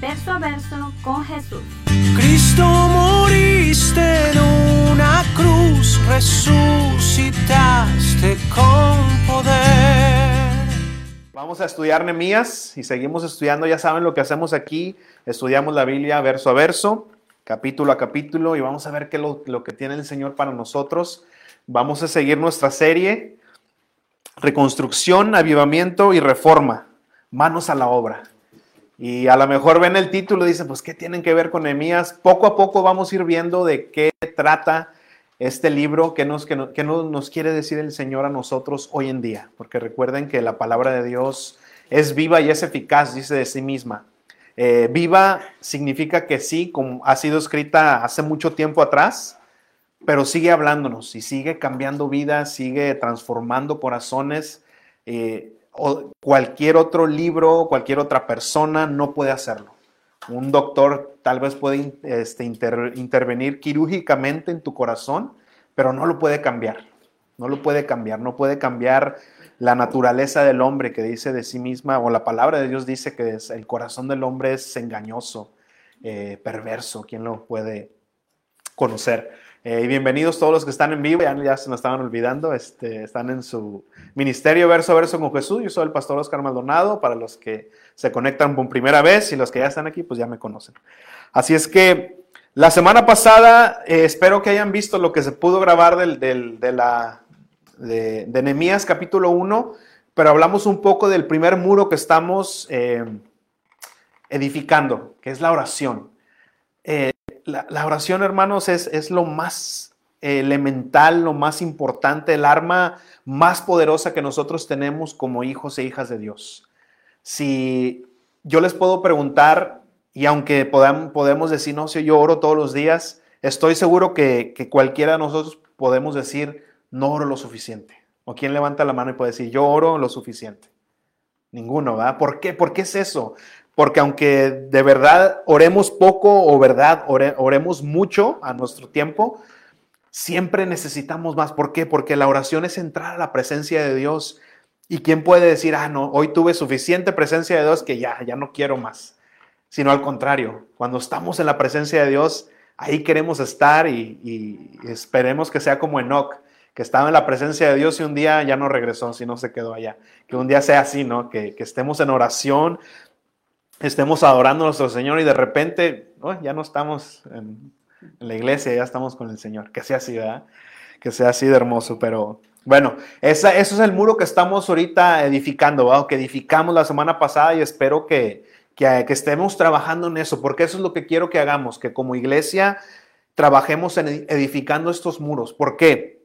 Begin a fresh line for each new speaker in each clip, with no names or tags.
verso a verso con Jesús.
Cristo moriste en una cruz, resucitaste con poder.
Vamos a estudiar Nehemías y seguimos estudiando, ya saben lo que hacemos aquí, estudiamos la Biblia verso a verso capítulo a capítulo y vamos a ver qué es lo, lo que tiene el Señor para nosotros. Vamos a seguir nuestra serie, Reconstrucción, Avivamiento y Reforma, manos a la obra. Y a lo mejor ven el título y dicen, pues, ¿qué tienen que ver con Nehemías? Poco a poco vamos a ir viendo de qué trata este libro, qué nos, qué no- qué no- nos quiere decir el Señor a nosotros hoy en día. Porque recuerden que la palabra de Dios es viva y es eficaz, dice de sí misma. Eh, viva significa que sí, como ha sido escrita hace mucho tiempo atrás, pero sigue hablándonos y sigue cambiando vidas, sigue transformando corazones. eh, o cualquier otro libro, cualquier otra persona no puede hacerlo. Un doctor tal vez puede este, inter- intervenir quirúrgicamente en tu corazón, pero no lo puede cambiar. No lo puede cambiar, no puede cambiar la naturaleza del hombre que dice de sí misma, o la palabra de Dios dice que el corazón del hombre es engañoso, eh, perverso. ¿Quién lo puede conocer? Eh, y bienvenidos todos los que están en vivo, ya, ya se nos estaban olvidando, este, están en su ministerio verso a verso con Jesús. Yo soy el pastor Oscar Maldonado, para los que se conectan por primera vez y los que ya están aquí, pues ya me conocen. Así es que la semana pasada, eh, espero que hayan visto lo que se pudo grabar del, del- de la de, de Nehemías capítulo 1, pero hablamos un poco del primer muro que estamos eh, edificando, que es la oración. La, oración, hermanos, es, es lo más elemental, lo más importante, el arma más poderosa que nosotros tenemos como hijos e hijas de Dios. Si yo les puedo preguntar, y aunque podam- podemos decir, no, si yo oro todos los días, estoy seguro que, que cualquiera de nosotros podemos decir, no oro lo suficiente. ¿O quién levanta la mano y puede decir, yo oro lo suficiente? Ninguno, ¿verdad? ¿Por qué? ¿Por qué es eso? Porque aunque de verdad oremos poco o verdad ore- oremos mucho a nuestro tiempo, siempre necesitamos más. ¿Por qué? Porque la oración es entrar a la presencia de Dios. ¿Y quién puede decir, ah, no, hoy tuve suficiente presencia de Dios que ya, ya no quiero más? Sino al contrario, cuando estamos en la presencia de Dios, ahí queremos estar y, esperemos que sea como Enoch, que estaba en la presencia de Dios y un día ya no regresó, sino se quedó allá. Que un día sea así, ¿no? Que estemos en oración, estemos adorando a nuestro Señor y de repente oh, ya no estamos en, la iglesia, ya estamos con el Señor. Que sea así, ¿verdad? Que sea así de hermoso, pero bueno, eso es el muro que estamos ahorita edificando, ¿verdad? que edificamos la semana pasada y espero que, que, que estemos trabajando en eso, porque eso es lo que quiero que hagamos, que como iglesia trabajemos en edificando estos muros. ¿Por qué?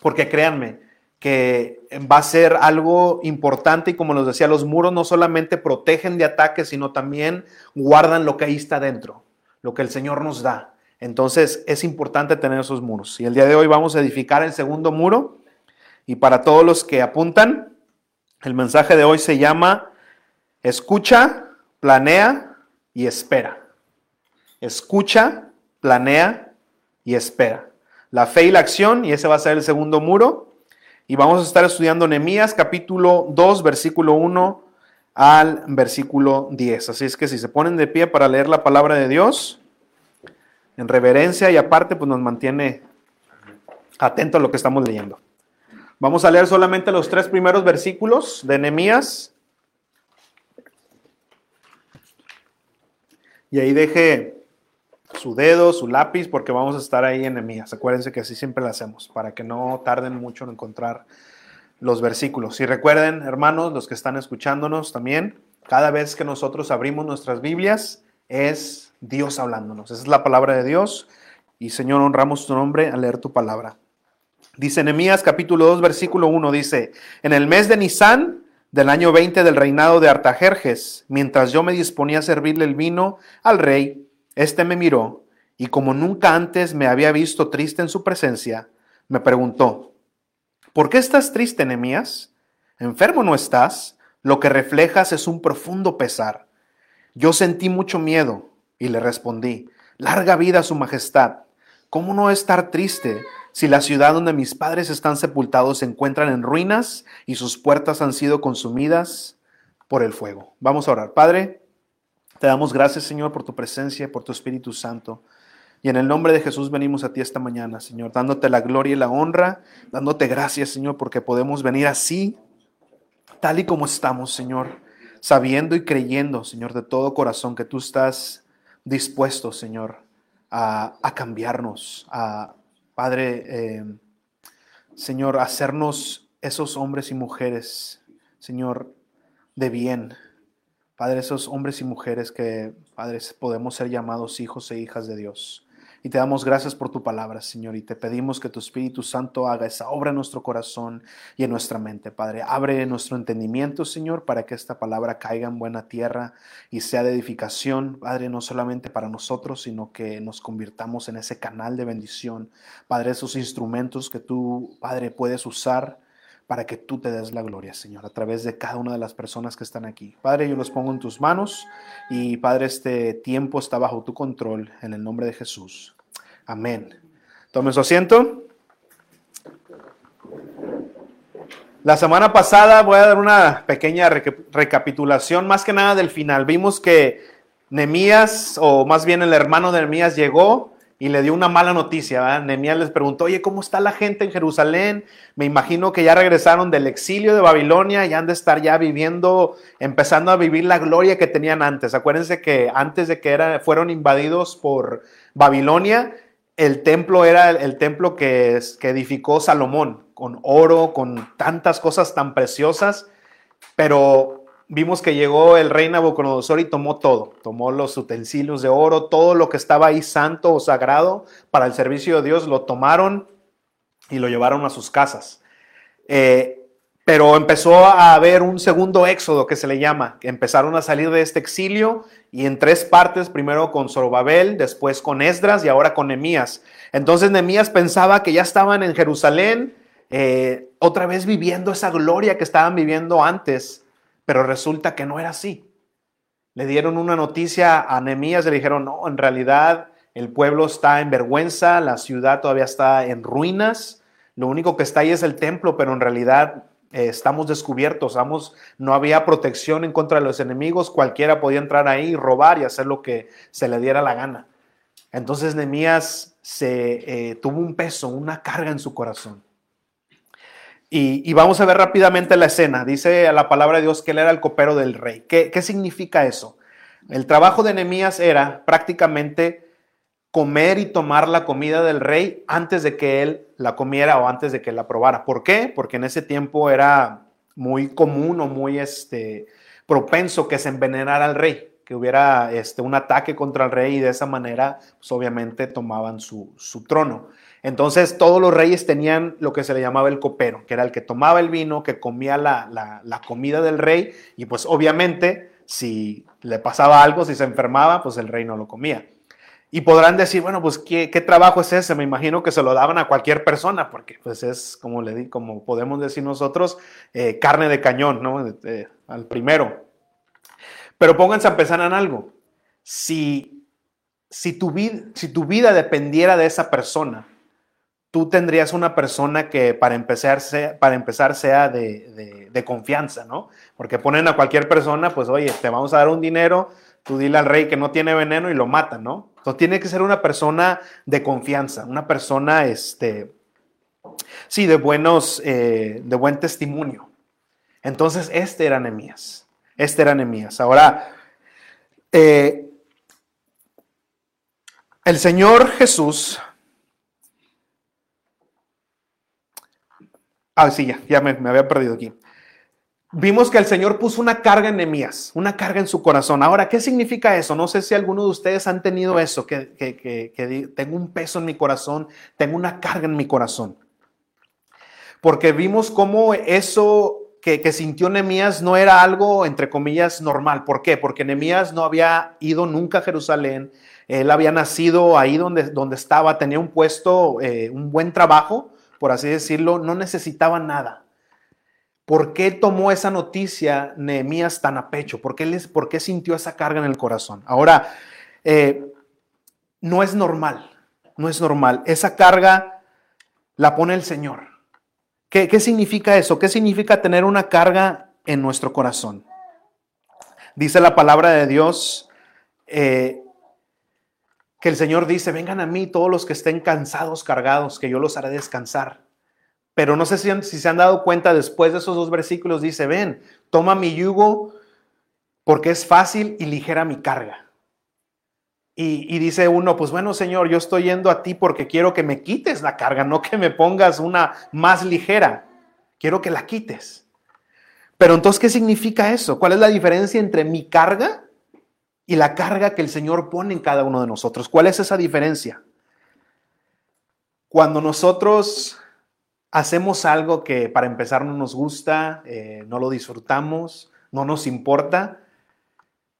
Porque créanme que va a ser algo importante y como les decía, los muros no solamente protegen de ataques, sino también guardan lo que ahí está dentro, lo que el Señor nos da. Entonces es importante tener esos muros. Y el día de hoy vamos a edificar el segundo muro. Y para todos los que apuntan, el mensaje de hoy se llama Escucha, planea y espera. Escucha, planea y espera. La fe y la acción, y ese va a ser el segundo muro. Y vamos a estar estudiando Nehemías capítulo 2, versículo 1 al versículo 10. Así es que si se ponen de pie para leer la palabra de Dios, en reverencia y aparte, pues nos mantiene atento a lo que estamos leyendo. Vamos a leer solamente los tres primeros versículos de Nehemías. Y ahí deje su dedo, su lápiz, porque vamos a estar ahí en Nehemías. Acuérdense que así siempre lo hacemos, para que no tarden mucho en encontrar los versículos. Y recuerden, hermanos, los que están escuchándonos también, cada vez que nosotros abrimos nuestras Biblias, es Dios hablándonos. Esa es la palabra de Dios. Y Señor, honramos tu nombre al leer tu palabra. Dice Nehemías capítulo 2, versículo 1, dice, en el mes de Nisan, del año 20 del reinado de Artajerjes, mientras yo me disponía a servirle el vino al rey, éste me miró y como nunca antes me había visto triste en su presencia, me preguntó, ¿por qué estás triste, Nemías? ¿Enfermo no estás? Lo que reflejas es un profundo pesar. Yo sentí mucho miedo y le respondí, larga vida a su majestad. ¿Cómo no estar triste si la ciudad donde mis padres están sepultados se encuentran en ruinas y sus puertas han sido consumidas por el fuego? Vamos a orar. Padre, te damos gracias, Señor, por tu presencia, por tu Espíritu Santo. Y en el nombre de Jesús venimos a ti esta mañana, Señor, dándote la gloria y la honra, dándote gracias, Señor, porque podemos venir así, tal y como estamos, Señor, sabiendo y creyendo, Señor, de todo corazón que tú estás dispuesto, Señor, a, cambiarnos, a, Padre, eh, Señor, hacernos esos hombres y mujeres, Señor, de bien. Padre, esos hombres y mujeres que, Padre, podemos ser llamados hijos e hijas de Dios. Y te damos gracias por tu palabra, Señor, y te pedimos que tu Espíritu Santo haga esa obra en nuestro corazón y en nuestra mente, Padre. Abre nuestro entendimiento, Señor, para que esta palabra caiga en buena tierra y sea de edificación, Padre, no solamente para nosotros, sino que nos convirtamos en ese canal de bendición, Padre, esos instrumentos que tú, Padre, puedes usar para que tú te des la gloria, Señor, a través de cada una de las personas que están aquí. Padre, yo los pongo en tus manos y Padre, este tiempo está bajo tu control en el nombre de Jesús. Amén. Tome su asiento. La semana pasada voy a dar una pequeña recapitulación, más que nada del final. Vimos que Nemías, o más bien el hermano de Nemías, llegó y le dio una mala noticia. Nemías les preguntó, oye, ¿cómo está la gente en Jerusalén? Me imagino que ya regresaron del exilio de Babilonia y han de estar ya viviendo, empezando a vivir la gloria que tenían antes. Acuérdense que antes de que fueron invadidos por Babilonia, el templo era el, templo que, que edificó Salomón, con oro, con tantas cosas tan preciosas, pero vimos que llegó el rey Nabucodonosor y tomó todo, tomó los utensilios de oro, todo lo que estaba ahí santo o sagrado para el servicio de Dios, lo tomaron y lo llevaron a sus casas. Eh, pero empezó a haber un segundo éxodo que se le llama, empezaron a salir de este exilio y en tres partes, primero con Zorobabel, después con Esdras y ahora con Nemías. Entonces Nemías pensaba que ya estaban en Jerusalén, eh, otra vez viviendo esa gloria que estaban viviendo antes, pero resulta que no era así. Le dieron una noticia a Nemías, le dijeron, no, en realidad el pueblo está en vergüenza, la ciudad todavía está en ruinas, lo único que está ahí es el templo, pero en realidad eh, estamos descubiertos, no había protección en contra de los enemigos, cualquiera podía entrar ahí, robar y hacer lo que se le diera la gana. Entonces Nehemías se eh, tuvo un peso, una carga en su corazón. Y, vamos a ver rápidamente la escena. Dice la palabra de Dios que él era el copero del rey. ¿Qué, significa eso? El trabajo de Nehemías era prácticamente comer y tomar la comida del rey antes de que él la comiera o antes de que la probara. ¿Por qué? Porque en ese tiempo era muy común o muy este, propenso que se envenenara al rey, que hubiera este, un ataque contra el rey y de esa manera, pues obviamente tomaban su, trono. Entonces todos los reyes tenían lo que se le llamaba el copero, que era el que tomaba el vino, que comía la, la comida del rey y pues obviamente si le pasaba algo, si se enfermaba, pues el rey no lo comía. Y podrán decir, bueno, pues ¿qué, trabajo es ese? Me imagino que se lo daban a cualquier persona, porque pues es, como, le di, como podemos decir nosotros, eh, carne de cañón, ¿no? al primero. Pero pónganse a pensar en algo. Si, si, tu si tu vida dependiera de esa persona, tú tendrías una persona que para empezar sea, para empezar sea de, de, confianza, ¿no? Porque ponen a cualquier persona, pues oye, te vamos a dar un dinero, tú dile al rey que no tiene veneno y lo matan, ¿no? Entonces tiene que ser una persona de confianza, una persona, este, sí, de buenos, eh, de buen testimonio. Entonces este era Nemías, este era Nemías. Ahora, eh, el Señor Jesús, ah, sí, ya, ya me había perdido aquí vimos que el Señor puso una carga en Nemías, una carga en su corazón. Ahora, ¿qué significa eso? No sé si alguno de ustedes han tenido eso, que, que, tengo un peso en mi corazón, tengo una carga en mi corazón. Porque vimos cómo eso que, que sintió Nehemías no era algo, entre comillas, normal. ¿Por qué? Porque Nehemías no había ido nunca a Jerusalén. Él había nacido ahí donde, donde estaba, tenía un puesto, eh, un buen trabajo, por así decirlo, no necesitaba nada. ¿Por qué tomó esa noticia Nehemías tan a pecho? ¿Por qué, les, por qué sintió esa carga en el corazón? Ahora, eh, no es normal, no es normal. Esa carga la pone el Señor. ¿Qué, significa eso? ¿Qué significa tener una carga en nuestro corazón? Dice la palabra de Dios eh, que el Señor dice, vengan a mí todos los que estén cansados, cargados, que yo los haré descansar. Pero no sé si, si se han dado cuenta después de esos dos versículos, dice, ven, toma mi yugo porque es fácil y ligera mi carga. Y, y, dice uno, pues bueno, Señor, yo estoy yendo a ti porque quiero que me quites la carga, no que me pongas una más ligera. Quiero que la quites. Pero entonces, ¿qué significa eso? ¿Cuál es la diferencia entre mi carga y la carga que el Señor pone en cada uno de nosotros? ¿Cuál es esa diferencia? Cuando nosotros hacemos algo que para empezar no nos gusta, eh, no lo disfrutamos, no nos importa,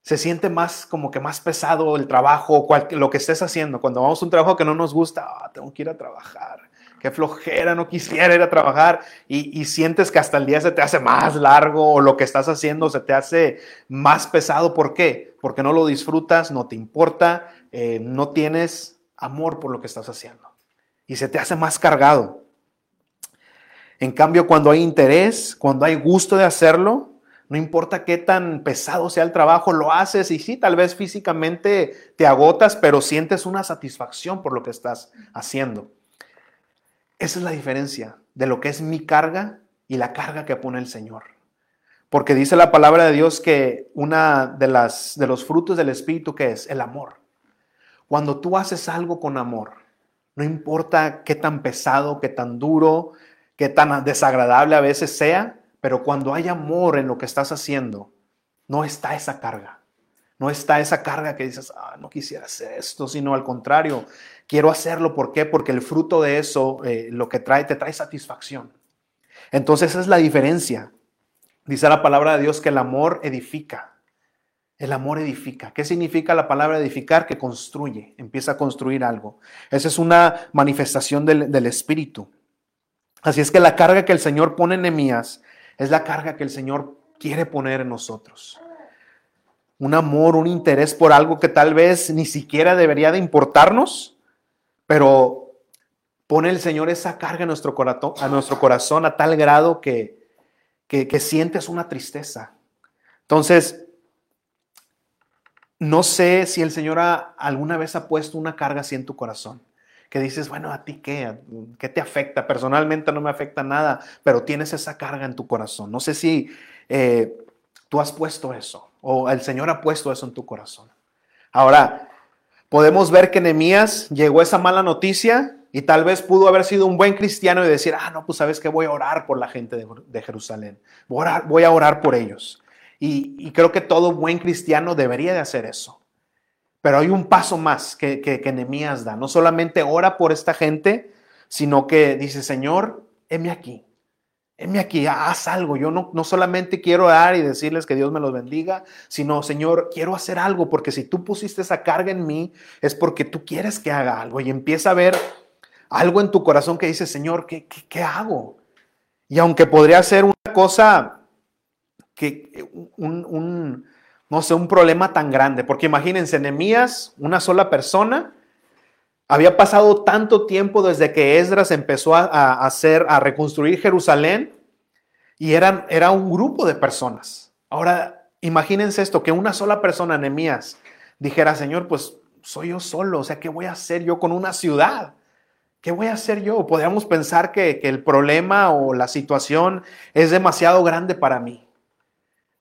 se siente más como que más pesado el trabajo, cual, lo que estés haciendo. Cuando vamos a un trabajo que no nos gusta, ah, tengo que ir a trabajar, qué flojera, no quisiera ir a trabajar y, y, sientes que hasta el día se te hace más largo o lo que estás haciendo se te hace más pesado. ¿Por qué? Porque no lo disfrutas, no te importa, eh, no tienes amor por lo que estás haciendo y se te hace más cargado. En cambio, cuando hay interés, cuando hay gusto de hacerlo, no importa qué tan pesado sea el trabajo, lo haces y sí, tal vez físicamente te agotas, pero sientes una satisfacción por lo que estás haciendo. Esa es la diferencia de lo que es mi carga y la carga que pone el Señor. Porque dice la palabra de Dios que una de las de los frutos del espíritu que es el amor. Cuando tú haces algo con amor, no importa qué tan pesado, qué tan duro, qué tan desagradable a veces sea, pero cuando hay amor en lo que estás haciendo, no está esa carga. No está esa carga que dices, ah, no quisiera hacer esto, sino al contrario, quiero hacerlo. ¿Por qué? Porque el fruto de eso, eh, lo que trae, te trae satisfacción. Entonces esa es la diferencia. Dice la palabra de Dios que el amor edifica. El amor edifica. ¿Qué significa la palabra edificar? Que construye, empieza a construir algo. Esa es una manifestación del, del Espíritu. Así es que la carga que el Señor pone en Nehemías es la carga que el Señor quiere poner en nosotros. Un amor, un interés por algo que tal vez ni siquiera debería de importarnos, pero pone el Señor esa carga en nuestro corazón, a nuestro corazón a tal grado que, que, que sientes una tristeza. Entonces, no sé si el Señor ha, alguna vez ha puesto una carga así en tu corazón que dices, bueno, ¿a ti qué? ¿Qué te afecta? Personalmente no me afecta nada, pero tienes esa carga en tu corazón. No sé si eh, tú has puesto eso o el Señor ha puesto eso en tu corazón. Ahora, podemos ver que Nehemías llegó esa mala noticia y tal vez pudo haber sido un buen cristiano y decir, ah, no, pues sabes que voy a orar por la gente de, Jerusalén, voy a, orar, por ellos. Y, y creo que todo buen cristiano debería de hacer eso. Pero hay un paso más que, que, que Nehemías da. No solamente ora por esta gente, sino que dice, Señor, heme aquí. Heme aquí, haz algo. Yo no, no solamente quiero orar y decirles que Dios me los bendiga, sino, Señor, quiero hacer algo, porque si tú pusiste esa carga en mí, es porque tú quieres que haga algo. Y empieza a ver algo en tu corazón que dice, Señor, ¿qué, qué, qué hago? Y aunque podría ser una cosa que un, no sé, un problema tan grande. Porque imagínense, Nehemías, una sola persona, había pasado tanto tiempo desde que Esdras empezó a, hacer, a reconstruir Jerusalén, y eran, era un grupo de personas. Ahora, imagínense esto, que una sola persona, Nehemías, dijera, Señor, pues soy yo solo, o sea, ¿qué voy a hacer yo con una ciudad? ¿Qué voy a hacer yo? Podríamos pensar que, que el problema o la situación es demasiado grande para mí.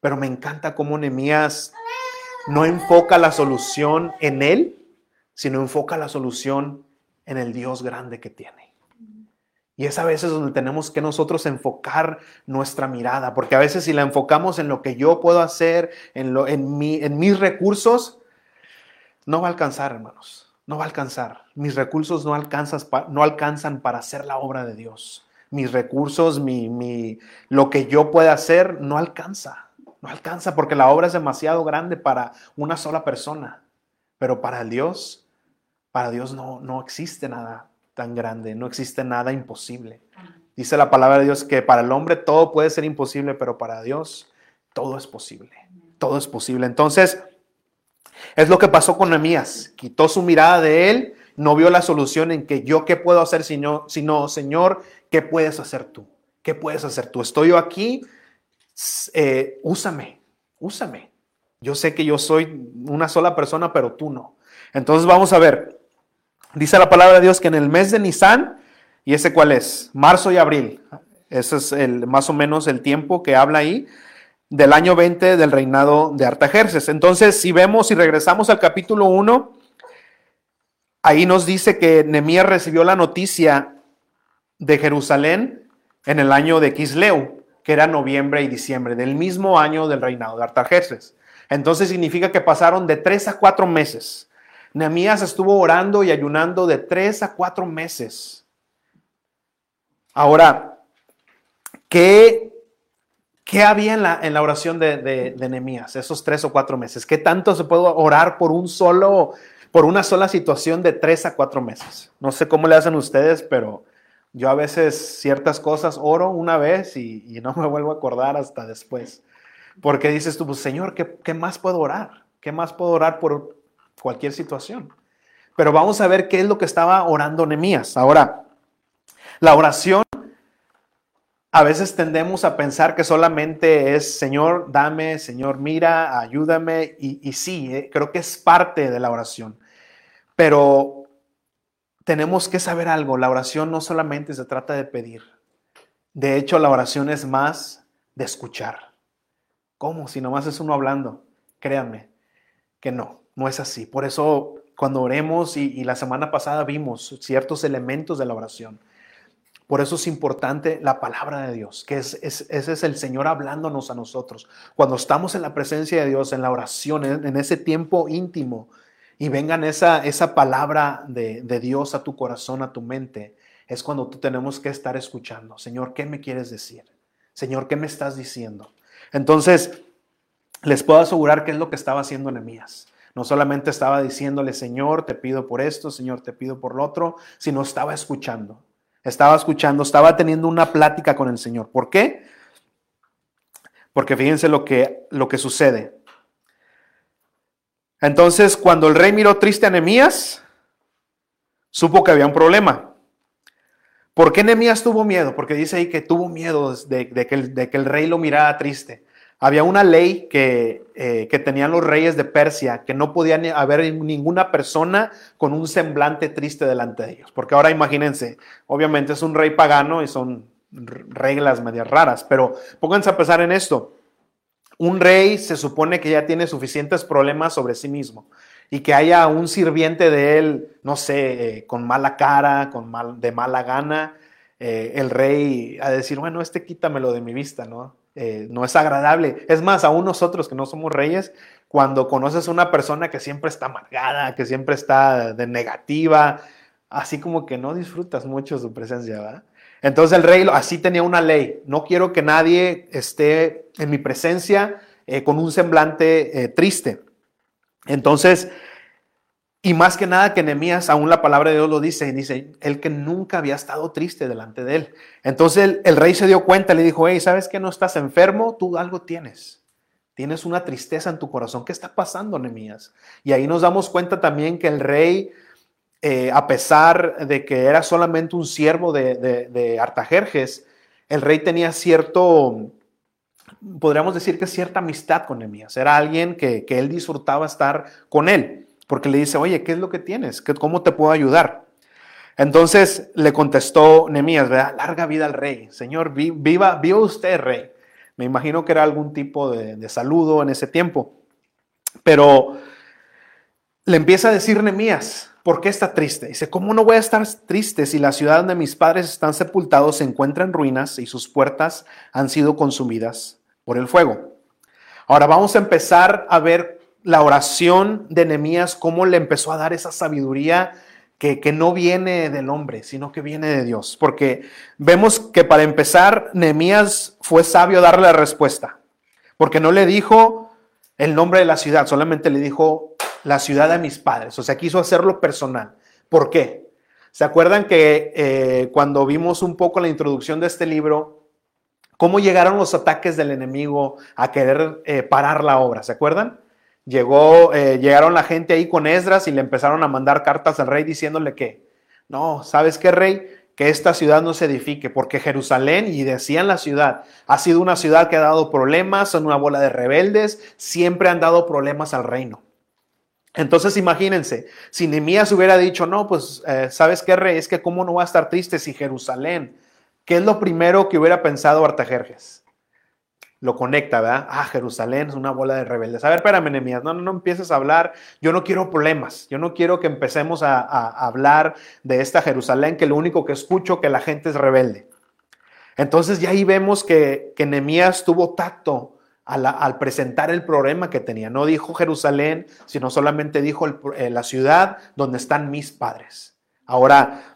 Pero me encanta cómo Nehemías no enfoca la solución en él, sino enfoca la solución en el Dios grande que tiene. Y es a veces donde tenemos que nosotros enfocar nuestra mirada, porque a veces si la enfocamos en lo que yo puedo hacer, en, lo, en, mi, en mis recursos, no va a alcanzar, hermanos, no va a alcanzar. Mis recursos no, alcanzas, no alcanzan para hacer la obra de Dios. mis recursos, mi, mi, lo que yo pueda hacer, no alcanza. No alcanza porque la obra es demasiado grande para una sola persona. Pero para Dios, para Dios no, no existe nada tan grande, no existe nada imposible. Dice la palabra de Dios que para el hombre todo puede ser imposible, pero para Dios todo es posible. Todo es posible. Entonces, es lo que pasó con Nehemías. Quitó su mirada de él, no vio la solución en que yo qué puedo hacer, sino, sino Señor, ¿qué puedes hacer tú? ¿Qué puedes hacer tú? Estoy yo aquí, eh, úsame, úsame. Yo sé que yo soy una sola persona, pero tú no. Entonces vamos a ver. Dice la palabra de Dios que en el mes de Nisan, ¿y ese cuál es? Marzo y abril. Ese es el, más o menos el tiempo que habla ahí del año 20 del reinado de Artajerces. Entonces, si vemos y regresamos al capítulo 1, ahí nos dice que Nemías recibió la noticia de Jerusalén en el año de Quisleu, que era noviembre y diciembre, del mismo año del reinado de Artajerces. Entonces significa que pasaron de tres a cuatro meses. Nehemías estuvo orando y ayunando de tres a cuatro meses. Ahora, ¿qué ¿Qué había en la, en la oración de, de, Nehemías esos tres o cuatro meses? ¿Qué tanto se puede orar por un solo, por una sola situación de tres a cuatro meses? No sé cómo le hacen ustedes, pero yo a veces ciertas cosas oro una vez y, no me vuelvo a acordar hasta después. Porque dices tú, pues Señor, ¿qué, ¿qué, más puedo orar? ¿Qué más puedo orar por cualquier situación? Pero vamos a ver qué es lo que estaba orando Nehemías. Ahora, la oración a veces tendemos a pensar que solamente es, Señor, dame, Señor, mira, ayúdame. Y, sí, eh, creo que es parte de la oración. Pero tenemos que saber algo, la oración no solamente se trata de pedir. De hecho, la oración es más de escuchar. ¿Cómo? Si nomás es uno hablando. Créanme que no, no es así. Por eso cuando oremos y, la semana pasada vimos ciertos elementos de la oración por eso es importante la palabra de Dios, que es, ese es el Señor hablándonos a nosotros. Cuando estamos en la presencia de Dios, en la oración, en, ese tiempo íntimo, y vengan esa, esa palabra de, de Dios a tu corazón, a tu mente, es cuando tú tenemos que estar escuchando. Señor, ¿qué me quieres decir? Señor, ¿qué me estás diciendo? Entonces, les puedo asegurar qué es lo que estaba haciendo Nehemías. No solamente estaba diciéndole, Señor, te pido por esto, Señor, te pido por lo otro, sino estaba escuchando. Estaba escuchando, estaba teniendo una plática con el Señor. ¿Por qué? Porque fíjense lo que, lo que sucede. Entonces, cuando el rey miró triste a Nehemías, supo que había un problema. ¿Por qué Nehemías tuvo miedo? Porque dice ahí que tuvo miedo de, que el, de que el rey lo mirara triste. Había una ley que, eh, que, tenían los reyes de Persia, que no podía haber ninguna persona con un semblante triste delante de ellos. Porque ahora imagínense, obviamente es un rey pagano y son reglas medias raras, pero pónganse a pensar en esto. Un rey se supone que ya tiene suficientes problemas sobre sí mismo y que haya un sirviente de él, no sé, eh, con mala cara, con mal, de mala gana, eh, el rey a decir, bueno, este quítamelo de mi vista, ¿no? Eh, no es agradable. Es más, aún nosotros que no somos reyes, cuando conoces a una persona que siempre está amargada, que siempre está de negativa, así como que no disfrutas mucho su presencia, ¿verdad? Entonces el rey así tenía una ley. No quiero que nadie esté en mi presencia eh, con un semblante eh, triste. Entonces y más que nada que Nehemías, aún la palabra de Dios lo dice, y dice, él que nunca había estado triste delante de él. Entonces el, rey se dio cuenta, le dijo, hey, ¿sabes que no estás enfermo? Tú algo tienes. Tienes una tristeza en tu corazón. ¿Qué está pasando, Nehemías? Y ahí nos damos cuenta también que el rey, eh, a pesar de que era solamente un siervo de, de, Artajerjes, el rey tenía cierto, podríamos decir que cierta amistad con Nehemías. Era alguien que, que él disfrutaba estar con él porque le dice, oye, ¿qué es lo que tienes? ¿Cómo te puedo ayudar? Entonces le contestó Nemías, ¿verdad? Larga vida al rey. Señor, viva, viva usted, rey. Me imagino que era algún tipo de, saludo en ese tiempo. Pero le empieza a decir Nemías, ¿por qué está triste? Dice, ¿cómo no voy a estar triste si la ciudad donde mis padres están sepultados se encuentra en ruinas y sus puertas han sido consumidas por el fuego? Ahora vamos a empezar a ver la oración de Nehemías, cómo le empezó a dar esa sabiduría que, que, no viene del hombre, sino que viene de Dios. Porque vemos que para empezar, Nehemías fue sabio darle la respuesta, porque no le dijo el nombre de la ciudad, solamente le dijo la ciudad de mis padres, o sea, quiso hacerlo personal. ¿Por qué? ¿Se acuerdan que eh, cuando vimos un poco la introducción de este libro, cómo llegaron los ataques del enemigo a querer eh, parar la obra? ¿Se acuerdan? Llegó, eh, llegaron la gente ahí con Esdras y le empezaron a mandar cartas al rey diciéndole que, no, ¿sabes qué, rey? Que esta ciudad no se edifique, porque Jerusalén, y decían la ciudad, ha sido una ciudad que ha dado problemas, son una bola de rebeldes, siempre han dado problemas al reino. Entonces imagínense, si Nehemías hubiera dicho, no, pues, eh, ¿sabes qué, rey? Es que cómo no va a estar triste si Jerusalén, ¿qué es lo primero que hubiera pensado Artajerjes? Lo conecta, ¿verdad? Ah, Jerusalén es una bola de rebeldes. A ver, espérame, Nehemías, no, no, no empieces a hablar. Yo no quiero problemas. Yo no quiero que empecemos a, hablar de esta Jerusalén, que lo único que escucho que la gente es rebelde. Entonces ya ahí vemos que, que Nehemías tuvo tacto al, presentar el problema que tenía. No dijo Jerusalén, sino solamente dijo eh, la ciudad donde están mis padres. Ahora,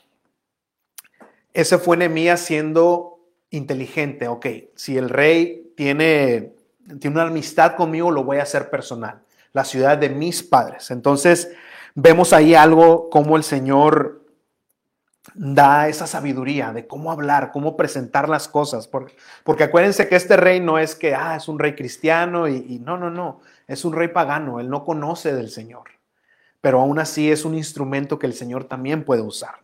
ese fue Nehemías siendo inteligente. Ok, si el rey tiene, tiene una amistad conmigo, lo voy a hacer personal. La ciudad de mis padres. Entonces, vemos ahí algo como el Señor da esa sabiduría de cómo hablar, cómo presentar las cosas. Porque, porque acuérdense que este rey no es que, ah, es un rey cristiano y, y, no, no, no, es un rey pagano, él no conoce del Señor. Pero aún así es un instrumento que el Señor también puede usar.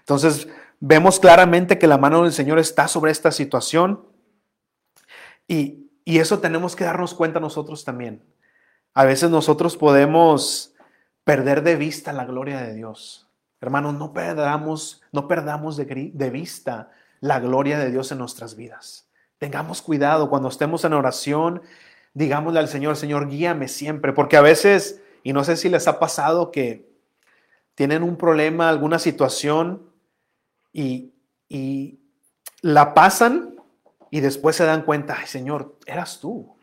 Entonces, vemos claramente que la mano del Señor está sobre esta situación y, eso tenemos que darnos cuenta nosotros también. A veces nosotros podemos perder de vista la gloria de Dios. Hermanos, no perdamos, no perdamos de, vista la gloria de Dios en nuestras vidas. Tengamos cuidado cuando estemos en oración, digámosle al Señor, Señor, guíame siempre, porque a veces, y no sé si les ha pasado que tienen un problema, alguna situación y la pasan y después se dan cuenta, Señor, eras tú.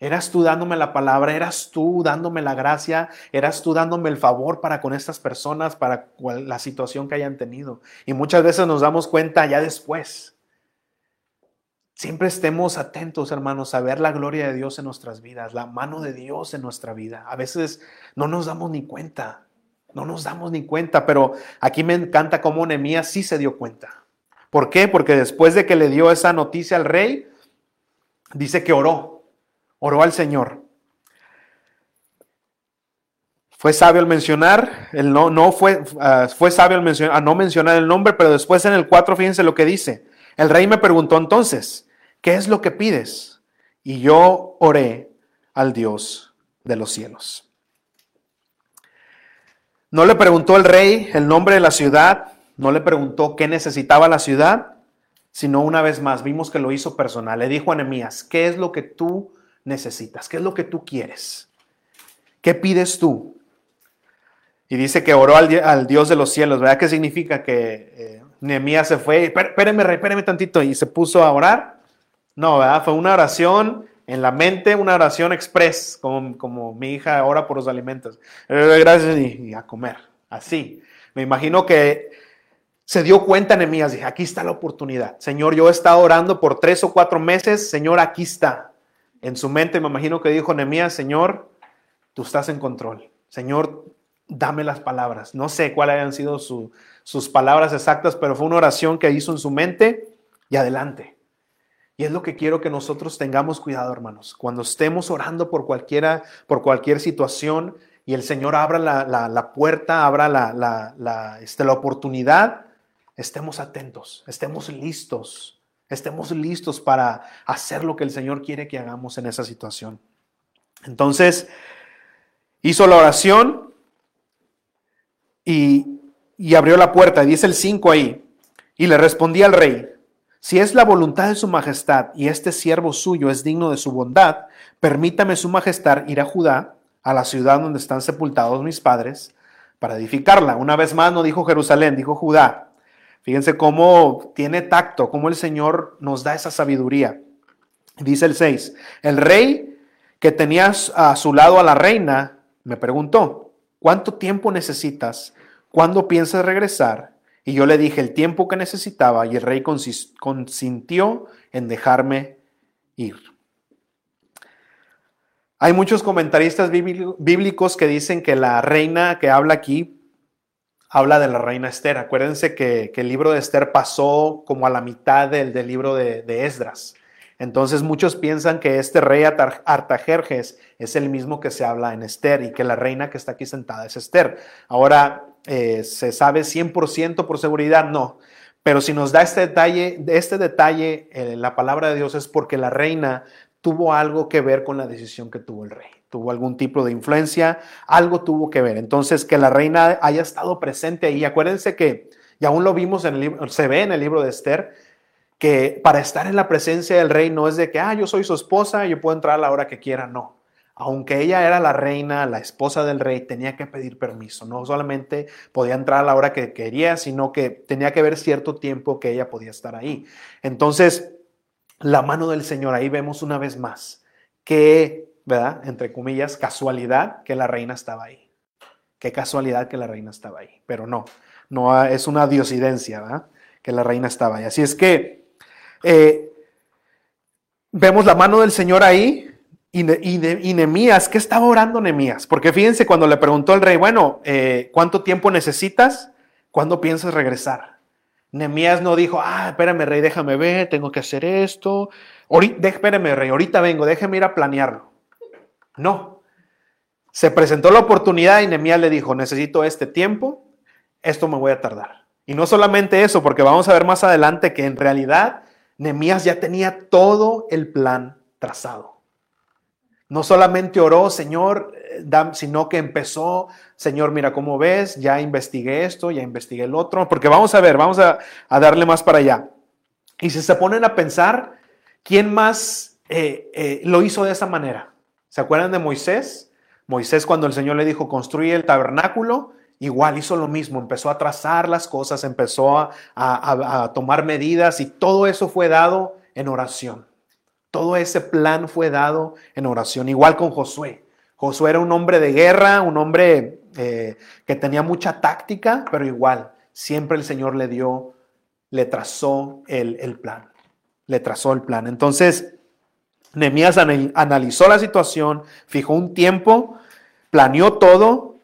Eras tú dándome la palabra, eras tú dándome la gracia, eras tú dándome el favor para con estas personas, para la situación que hayan tenido. Y muchas veces nos damos cuenta ya después. Siempre estemos atentos, hermanos, a ver la gloria de Dios en nuestras vidas, la mano de Dios en nuestra vida. A veces no nos damos ni cuenta, no nos damos ni cuenta, pero aquí me encanta cómo Nehemías sí se dio cuenta. ¿Por qué? Porque después de que le dio esa noticia al rey, dice que oró oró al Señor. Fue sabio al mencionar, el no, no fue, uh, fue sabio al mencionar, a no mencionar el nombre, pero después en el 4, fíjense lo que dice. El rey me preguntó entonces, ¿qué es lo que pides? Y yo oré al Dios de los cielos. No le preguntó el rey el nombre de la ciudad, no le preguntó qué necesitaba la ciudad, sino una vez más vimos que lo hizo personal. Le dijo a Nehemías, ¿qué es lo que tú necesitas? ¿Qué es lo que tú quieres? ¿Qué pides tú? Y dice que oró al, Dios de los cielos, ¿verdad? ¿Qué significa que eh, Nehemías se fue? Espéreme, rey, espéreme tantito. Y se puso a orar. No, ¿verdad? Fue una oración en la mente, una oración express, como, como mi hija ora por los alimentos. Eh, gracias y, a comer. Así. Me imagino que se dio cuenta Nehemías, dije, aquí está la oportunidad. Señor, yo he estado orando por tres o cuatro meses, Señor, aquí está. En su mente me imagino que dijo Nehemías, Señor, tú estás en control. Señor, dame las palabras. No sé cuáles hayan sido sus palabras exactas, pero fue una oración que hizo en su mente y adelante. Y es lo que quiero que nosotros tengamos cuidado, hermanos. Cuando estemos orando por cualquiera, por cualquier situación y el Señor abra la, puerta, abra la, este, la oportunidad, estemos atentos, estemos listos estemos listos para hacer lo que el Señor quiere que hagamos en esa situación. Entonces, hizo la oración y, abrió la puerta, dice el 5 ahí, y le respondí al rey, si es la voluntad de su majestad y este siervo suyo es digno de su bondad, permítame su majestad ir a Judá, a la ciudad donde están sepultados mis padres, para edificarla. Una vez más no dijo Jerusalén, dijo Judá. Fíjense cómo tiene tacto, cómo el Señor nos da esa sabiduría. Dice el 6, el rey que tenía a su lado a la reina me preguntó, ¿cuánto tiempo necesitas ¿cuándo piensas regresar? Y yo le dije el tiempo que necesitaba y el rey consintió en dejarme ir. Hay muchos comentaristas bíblicos que dicen que la reina que habla aquí habla de la reina Esther. Acuérdense que, el libro de Esther pasó como a la mitad del, libro de, Esdras. Entonces muchos piensan que este rey Artajerjes es el mismo que se habla en Esther y que la reina que está aquí sentada es Esther. Ahora, eh, ¿se sabe 100% por seguridad? No. Pero si nos da este detalle, este detalle, eh, la palabra de Dios es porque la reina tuvo algo que ver con la decisión que tuvo el rey. Tuvo algún tipo de influencia, algo tuvo que ver. Entonces, que la reina haya estado presente ahí. Acuérdense que, y aún lo vimos en el libro, se ve en el libro de Esther, que para estar en la presencia del rey no es de que, ah, yo soy su esposa, yo puedo entrar a la hora que quiera, no. Aunque ella era la reina, la esposa del rey, tenía que pedir permiso. No solamente podía entrar a la hora que quería, sino que tenía que ver cierto tiempo que ella podía estar ahí. Entonces, la mano del Señor. Ahí vemos una vez más que, ¿verdad? Entre comillas, casualidad que la reina estaba ahí. Qué casualidad que la reina estaba ahí. Pero no, no es una diosidencia, ¿verdad? Que la reina estaba ahí. Así es que eh, vemos la mano del Señor ahí. Y, y, Nemías, ¿qué estaba orando Nemías? Porque fíjense cuando le preguntó el rey, bueno, eh, ¿cuánto tiempo necesitas? ¿Cuándo piensas regresar? Nemías no dijo, ah, espérame, rey, déjame ver, tengo que hacer esto. Ahorita, espérame, rey, ahorita vengo, déjame ir a planearlo. No. Se presentó la oportunidad y Nemías le dijo, necesito este tiempo, esto me voy a tardar. Y no solamente eso, porque vamos a ver más adelante que en realidad Nemías ya tenía todo el plan trazado. No solamente oró, Señor, eh, sino que empezó, Señor, mira cómo ves, ya investigué esto, ya investigué el otro, porque vamos a ver, vamos a, darle más para allá. Y si se ponen a pensar, ¿quién más eh, eh, lo hizo de esa manera? ¿Se acuerdan de Moisés? Moisés cuando el Señor le dijo, construye el tabernáculo, igual hizo lo mismo, empezó a trazar las cosas, empezó a tomar medidas y todo eso fue dado en oración. Todo ese plan fue dado en oración, igual con Josué. Josué era un hombre de guerra, un hombre eh, que tenía mucha táctica, pero igual, siempre el Señor le dio, le trazó el, el plan, le trazó el plan. Entonces, Nehemías analizó la situación, fijó un tiempo, planeó todo,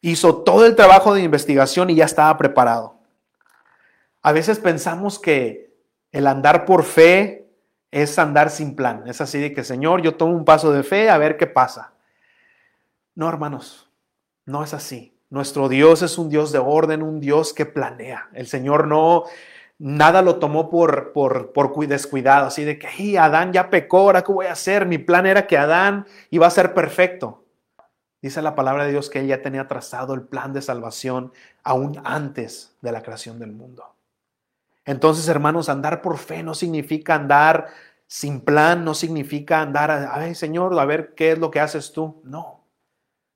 hizo todo el trabajo de investigación y ya estaba preparado. A veces pensamos que el andar por fe es andar sin plan. Es así de que, Señor, yo tomo un paso de fe a ver qué pasa. No, hermanos, no es así. Nuestro Dios es un Dios de orden, un Dios que planea. El Señor no, nada lo tomó por, por, por descuidado, así de que, Adán ya pecó, ahora qué voy a hacer. Mi plan era que Adán iba a ser perfecto. Dice la palabra de Dios que él ya tenía trazado el plan de salvación aún antes de la creación del mundo. Entonces, hermanos, andar por fe no significa andar sin plan, no significa andar, ay Señor, a ver qué es lo que haces tú. No,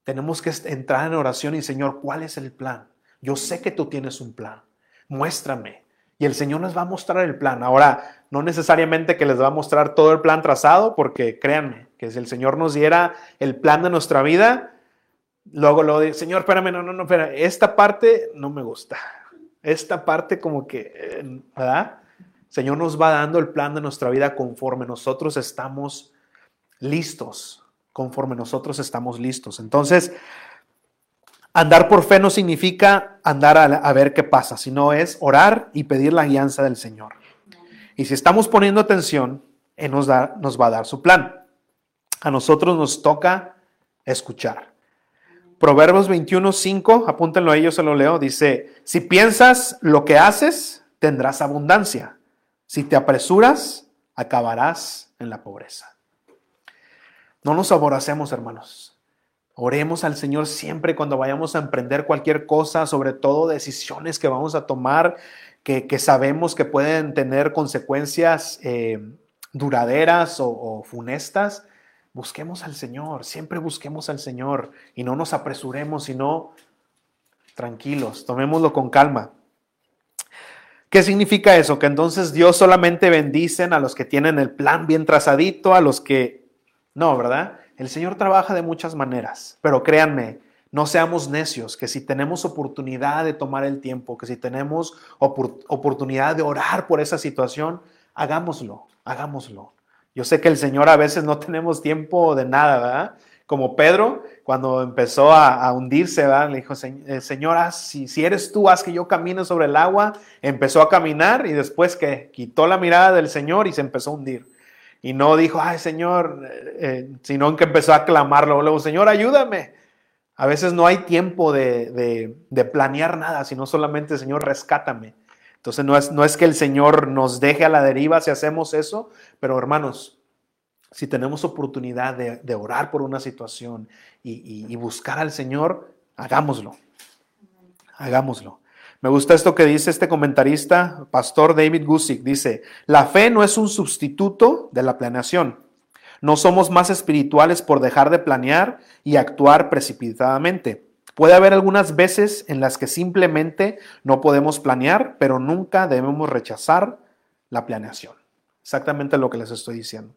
tenemos que entrar en oración y Señor, ¿cuál es el plan? Yo sé que tú tienes un plan, muéstrame. Y el Señor nos va a mostrar el plan. Ahora, no necesariamente que les va a mostrar todo el plan trazado, porque créanme, que si el Señor nos diera el plan de nuestra vida, luego lo dice, Señor, espérame, no, no, no, espera, esta parte no me gusta esta parte como que, eh, ¿verdad? Señor nos va dando el plan de nuestra vida conforme nosotros estamos listos, conforme nosotros estamos listos. Entonces, andar por fe no significa andar a, ver qué pasa, sino es orar y pedir la guianza del Señor. Y si estamos poniendo atención, Él nos, nos va a dar su plan. A nosotros nos toca escuchar. Proverbios 21, 5, apúntenlo ahí, yo se lo leo, dice, si piensas lo que haces, tendrás abundancia. Si te apresuras, acabarás en la pobreza. No nos aboracemos, hermanos. Oremos al Señor siempre cuando vayamos a emprender cualquier cosa, sobre todo decisiones que vamos a tomar, que, sabemos que pueden tener consecuencias eh, duraderas o funestas. Busquemos al Señor, siempre busquemos al Señor y no nos apresuremos, sino tranquilos, tomémoslo con calma. ¿Qué significa eso? Que entonces Dios solamente bendicen a los que tienen el plan bien trazadito, a los que... No, ¿verdad? El Señor trabaja de muchas maneras, pero créanme, no seamos necios, que si tenemos oportunidad de tomar el tiempo, que si tenemos oportunidad de orar por esa situación, hagámoslo, hagámoslo. Yo sé que el Señor a veces no tenemos tiempo de nada, ¿verdad? Como Pedro, cuando empezó a, hundirse, ¿verdad? le dijo, eh, Señor, si, si eres tú, haz que yo camine sobre el agua. Empezó a caminar y después que quitó la mirada del Señor y se empezó a hundir. Y no dijo, ay Señor, eh, eh, sino que empezó a clamarlo luego, Señor, ayúdame. A veces no hay tiempo de, de, planear nada, sino solamente, Señor, rescátame. Entonces no es, no es que el Señor nos deje a la deriva si hacemos eso, pero hermanos, si tenemos oportunidad de, orar por una situación y, y, buscar al Señor, hagámoslo. Hagámoslo. Me gusta esto que dice este comentarista, Pastor David Gusick. Dice, la fe no es un sustituto de la planeación. No somos más espirituales por dejar de planear y actuar precipitadamente. Puede haber algunas veces en las que simplemente no podemos planear, pero nunca debemos rechazar la planeación. Exactamente lo que les estoy diciendo.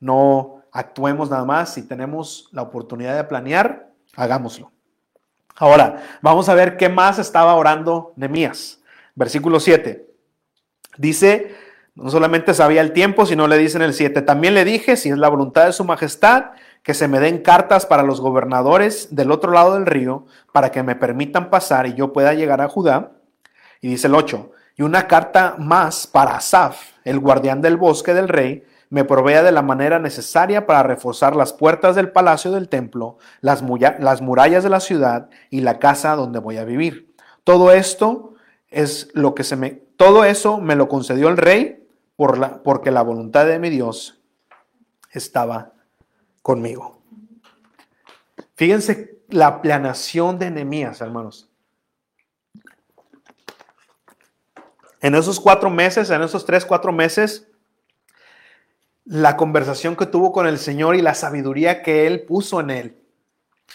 No actuemos nada más. Si tenemos la oportunidad de planear, hagámoslo. Ahora, vamos a ver qué más estaba orando Nemías. Versículo 7. Dice, no solamente sabía el tiempo, sino le dice en el 7, también le dije, si es la voluntad de su majestad, que se me den cartas para los gobernadores del otro lado del río, para que me permitan pasar y yo pueda llegar a Judá. Y dice el 8, y una carta más para Asaf, el guardián del bosque del rey, me provea de la manera necesaria para reforzar las puertas del palacio del templo, las, las murallas de la ciudad y la casa donde voy a vivir. Todo esto es lo que se me, todo eso me lo concedió el rey por la, porque la voluntad de mi Dios estaba conmigo. Fíjense la planeación de Nehemías, hermanos. En esos cuatro meses, en esos tres, cuatro meses, la conversación que tuvo con el Señor y la sabiduría que Él puso en Él.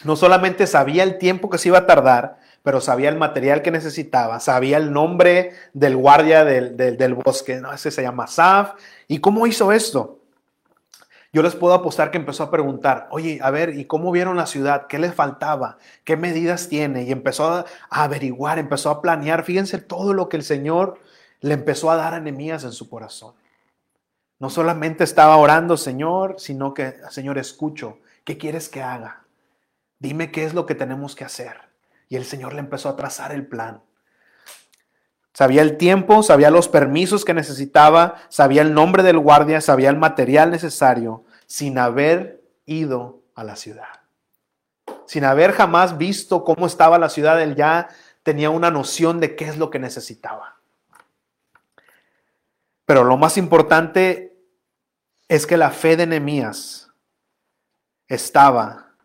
No solamente sabía el tiempo que se iba a tardar, pero sabía el material que necesitaba, sabía el nombre del guardia del, bosque, ¿no? ese se llama Saf. ¿Y cómo hizo esto? Yo les puedo apostar que empezó a preguntar, oye, a ver, ¿y cómo vieron la ciudad? ¿Qué les faltaba? ¿Qué medidas tiene? Y empezó a, averiguar, empezó a planear. Fíjense todo lo que el Señor le empezó a dar a en su corazón. No solamente estaba orando, Señor, sino que, Señor, escucho, ¿qué quieres que haga? Dime qué es lo que tenemos que hacer. Y el Señor le empezó a trazar el plan. Sabía el tiempo, sabía los permisos que necesitaba, sabía el nombre del guardia, sabía el material necesario, sin haber ido a la ciudad. Sin haber jamás visto cómo estaba la ciudad, él ya tenía una noción de qué es lo que necesitaba. Pero lo más importante es que la fe de Nehemías estaba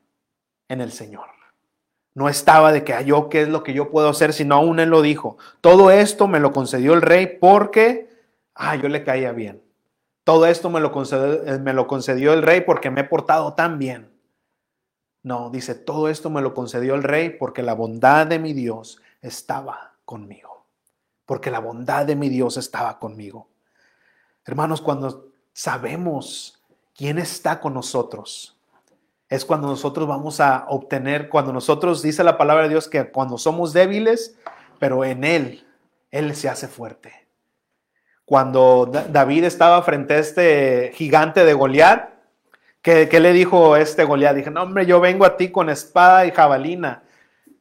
en el Señor. No estaba de que yo qué es lo que yo puedo hacer, sino aún él lo dijo. Todo esto me lo concedió el rey porque, ah, yo le caía bien. Todo esto me lo, concedió, eh, me lo concedió el rey porque me he portado tan bien. No, dice, todo esto me lo concedió el rey porque la bondad de mi Dios estaba conmigo. Porque la bondad de mi Dios estaba conmigo. Hermanos, cuando sabemos quién está con nosotros. Es cuando nosotros vamos a obtener, cuando nosotros dice la palabra de Dios que cuando somos débiles, pero en Él, Él se hace fuerte. Cuando David estaba frente a este gigante de Goliat, ¿qué, le dijo este Goliat? Dije, no hombre, yo vengo a ti con espada y jabalina.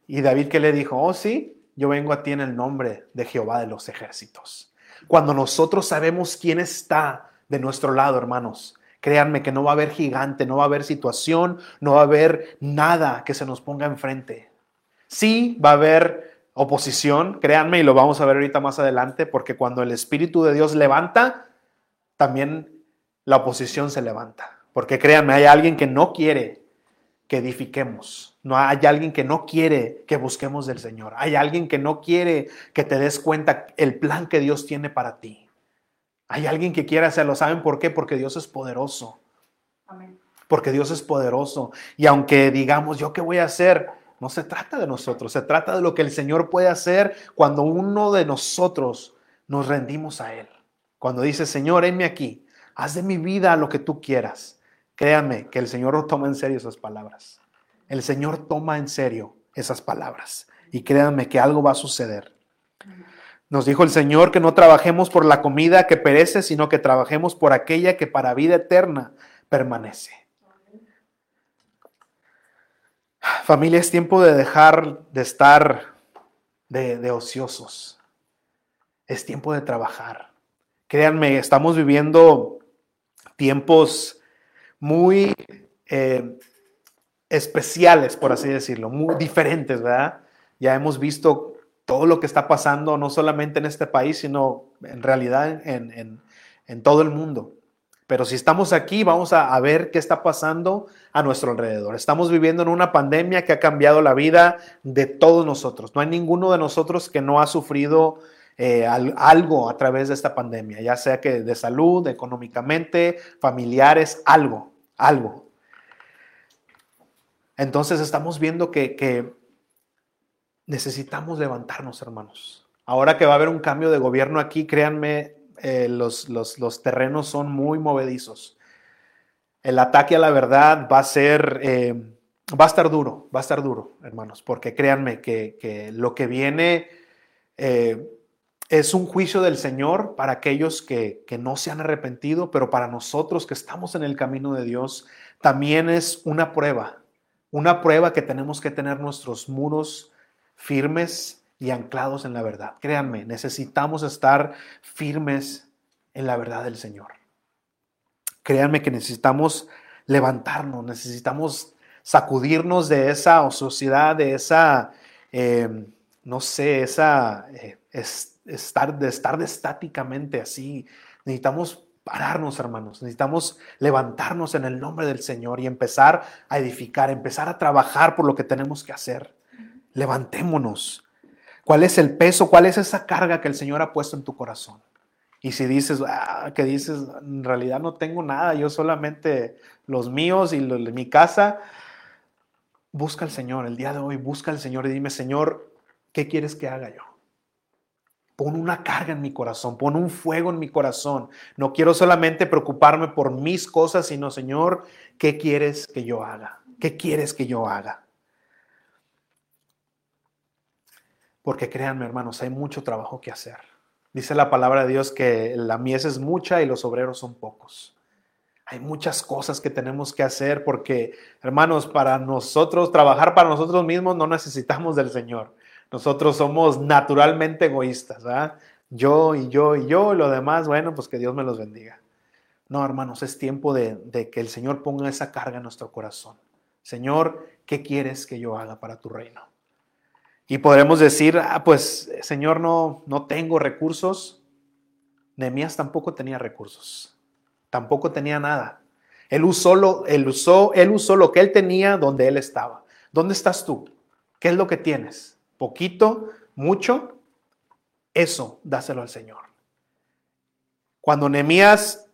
Y David, ¿qué le dijo? Oh, sí, yo vengo a ti en el nombre de Jehová de los ejércitos. Cuando nosotros sabemos quién está de nuestro lado, hermanos. Créanme que no va a haber gigante, no va a haber situación, no va a haber nada que se nos ponga enfrente. Sí va a haber oposición, créanme, y lo vamos a ver ahorita más adelante, porque cuando el Espíritu de Dios levanta, también la oposición se levanta. Porque créanme, hay alguien que no quiere que edifiquemos. No hay alguien que no quiere que busquemos del Señor. Hay alguien que no quiere que te des cuenta el plan que Dios tiene para ti. Hay alguien que quiere hacerlo. ¿Saben por qué? Porque Dios es poderoso. Porque Dios es poderoso. Y aunque digamos, ¿yo qué voy a hacer? No se trata de nosotros, se trata de lo que el Señor puede hacer cuando uno de nosotros nos rendimos a Él. Cuando dice, Señor, heme aquí, haz de mi vida lo que tú quieras. Créanme que el Señor toma en serio esas palabras. El Señor toma en serio esas palabras. Y créanme que algo va a suceder. Nos dijo el Señor que no trabajemos por la comida que perece, sino que trabajemos por aquella que para vida eterna permanece. Familia, es tiempo de dejar de estar de, ociosos. Es tiempo de trabajar. Créanme, estamos viviendo tiempos muy eh, especiales, por así decirlo, muy diferentes, ¿verdad? Ya hemos visto todo lo que está pasando, no solamente en este país, sino en realidad en, todo el mundo. Pero si estamos aquí, vamos a, ver qué está pasando a nuestro alrededor. Estamos viviendo en una pandemia que ha cambiado la vida de todos nosotros. No hay ninguno de nosotros que no ha sufrido eh, algo a través de esta pandemia, ya sea que de salud, económicamente, familiares, algo, algo. Entonces estamos viendo que, necesitamos levantarnos, hermanos. Ahora que va a haber un cambio de gobierno aquí, créanme, eh, los, terrenos son muy movedizos. El ataque a la verdad va a ser, eh, va a estar duro, va a estar duro, hermanos, porque créanme que, lo que viene eh, es un juicio del Señor para aquellos que, que no se han arrepentido, pero para nosotros que estamos en el camino de Dios, también es una prueba una prueba que tenemos que tener nuestros muros firmes y anclados en la verdad. Créanme, necesitamos estar firmes en la verdad del Señor. Créanme que necesitamos levantarnos, necesitamos sacudirnos de esa ociosidad, de esa, eh, no sé, esa, eh, estar, de estar estáticamente así. Necesitamos pararnos, hermanos. Necesitamos levantarnos en el nombre del Señor y empezar a edificar, empezar a trabajar por lo que tenemos que hacer. Levantémonos. ¿Cuál es el peso? ¿Cuál es esa carga que el Señor ha puesto en tu corazón? Y si dices, ah, que dices, en realidad no tengo nada, yo solamente los míos y los de mi casa, busca al Señor el día de hoy, busca al Señor y dime, Señor, ¿qué quieres que haga yo? Pon una carga en mi corazón, pon un fuego en mi corazón. No quiero solamente preocuparme por mis cosas, sino, Señor, ¿qué quieres que yo haga? ¿Qué quieres que yo haga? Porque créanme, hermanos, hay mucho trabajo que hacer. Dice la palabra de Dios que la mies es mucha y los obreros son pocos. Hay muchas cosas que tenemos que hacer porque, hermanos, para nosotros, trabajar para nosotros mismos no necesitamos del Señor. Nosotros somos naturalmente egoístas, ¿verdad? Yo y yo y yo y lo demás, bueno, pues que Dios me los bendiga. No, hermanos, es tiempo de, que el Señor ponga esa carga en nuestro corazón. Señor, ¿qué quieres que yo haga para tu reino? Y podremos decir, ah, pues, Señor, no, no tengo recursos. Nehemías tampoco tenía recursos. Tampoco tenía nada. Él usó, lo, él, usó, él usó lo que él tenía donde él estaba. ¿Dónde estás tú? ¿Qué es lo que tienes? poquito, mucho, eso dáselo al Señor. Cuando Nehemías